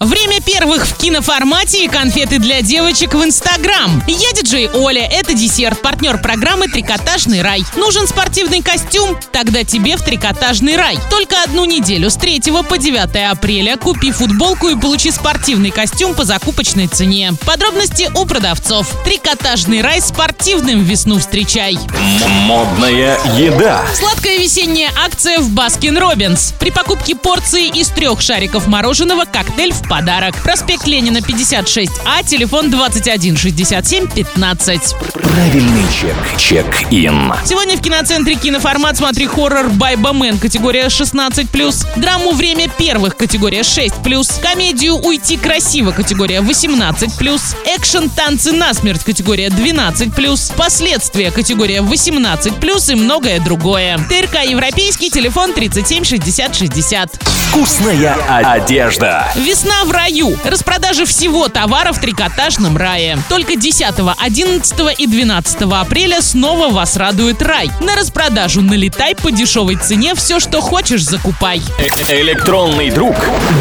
Время первых в киноформате и конфеты для девочек в Инстаграм. Я диджей Оля, это десерт, партнер программы «Трикотажный рай». Нужен спортивный костюм? Тогда тебе в «Трикотажный рай». Только одну неделю с 3 по 9 апреля купи футболку и получи спортивный костюм по закупочной цене. Подробности у продавцов. «Трикотажный рай» спортивным весну встречай. Модная еда. Сладкая весенняя акция в Баскин Роббинс. При покупке порции из трех шариков мороженого коктейль в подарок. Проспект Ленина, 56А, телефон 21 67 15. Правильный чек. Check-in. Сегодня в киноцентре киноформат смотри хоррор Bye Bye Мэн категория 16+, драму «Время первых» категория 6+, комедию «Уйти красиво» категория 18+, экшен «Танцы насмерть» категория 12+, последствия категория 18+, и многое другое. ТРК «Европейский», телефон 37 60 60. Вкусная одежда. Весна в раю. Распродажа всего товара в трикотажном рае. Только 10, 11 и 12 апреля снова вас радует рай. На распродажу налетай по дешевой цене все, что хочешь, закупай. Электронный друг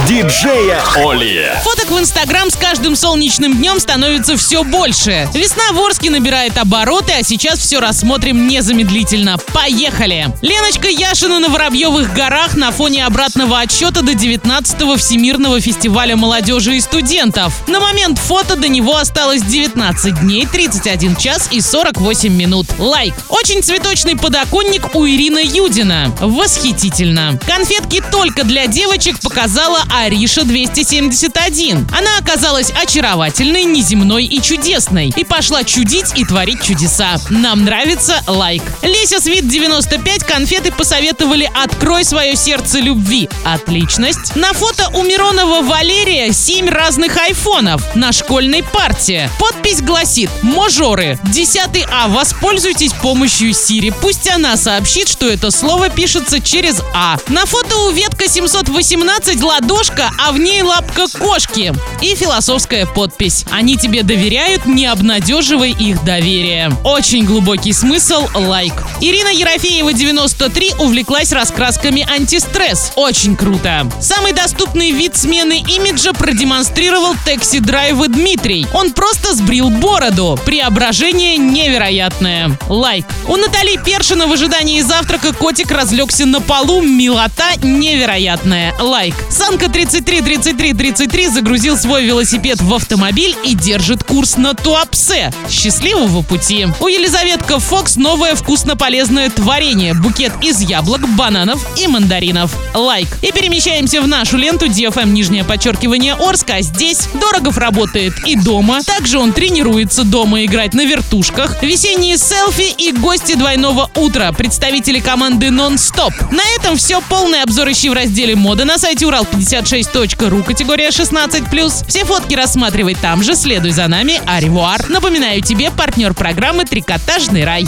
диджея Оли. Фоток в Инстаграм с каждым солнечным днем становится все больше. Весна в Орске набирает обороты, а сейчас все рассмотрим незамедлительно. Поехали! Леночка Яшина на Воробьевых горах на фоне обратного отсчета до 19-го Всемирного фестиваля молодежи и студентов. На момент фото до него осталось 19 дней, 31 час и 48 минут. Лайк. Очень цветочный подоконник у Ирины Юдина. Восхитительно. Конфетки только для девочек показала Ариша 271. Она оказалась очаровательной, неземной и чудесной. И пошла чудить и творить чудеса. Нам нравится лайк. Леся Свит 95 конфеты посоветовали «Открой свое сердце любви». Отличность. На фото у Миронова Валерия 7 разных айфонов на школьной парте. Подпись гласит «Мажоры». 10 А. Воспользуйтесь помощью Сири. Пусть она сообщит, что это слово пишется через А. На фото у ветка 718 ладошка, а в ней лапка кошки. И философская подпись. Они тебе доверяют, не обнадеживай их доверие. Очень глубокий смысл, лайк. Ирина Ерофеева, 93, увлеклась раскрасками антистресс. Очень круто. Самый доступный вид смены имиджа продемонстрировал taxi driver Дмитрий. Он просто сбрил бороду. Преображение невероятное. Лайк. У Натали Першина в ожидании завтрака котик разлегся на полу. Милота невероятная. Лайк. Санка 33 33 33 загрузил свой велосипед в автомобиль и держит курс на Туапсе. Счастливого пути. У Елизаветка Fox новое вкусно-полезное творение. Букет из яблок, бананов и мандаринов. Лайк. И перемещаемся в нашу ленту DFM нижнее подчеркивание Орска. Здесь Дорогов работает и дома. Также он тренируется дома играть на вертушках. Весенние селфи и гости двойного утра. Представители команды Non-Stop. На этом все. Полный обзор ищи в разделе мода на сайте урал56.ру категория 16+. Все фотки рассматривай там же. Следуй за нами. Аривуар. Напоминаю тебе партнер программы «Трикотажный рай».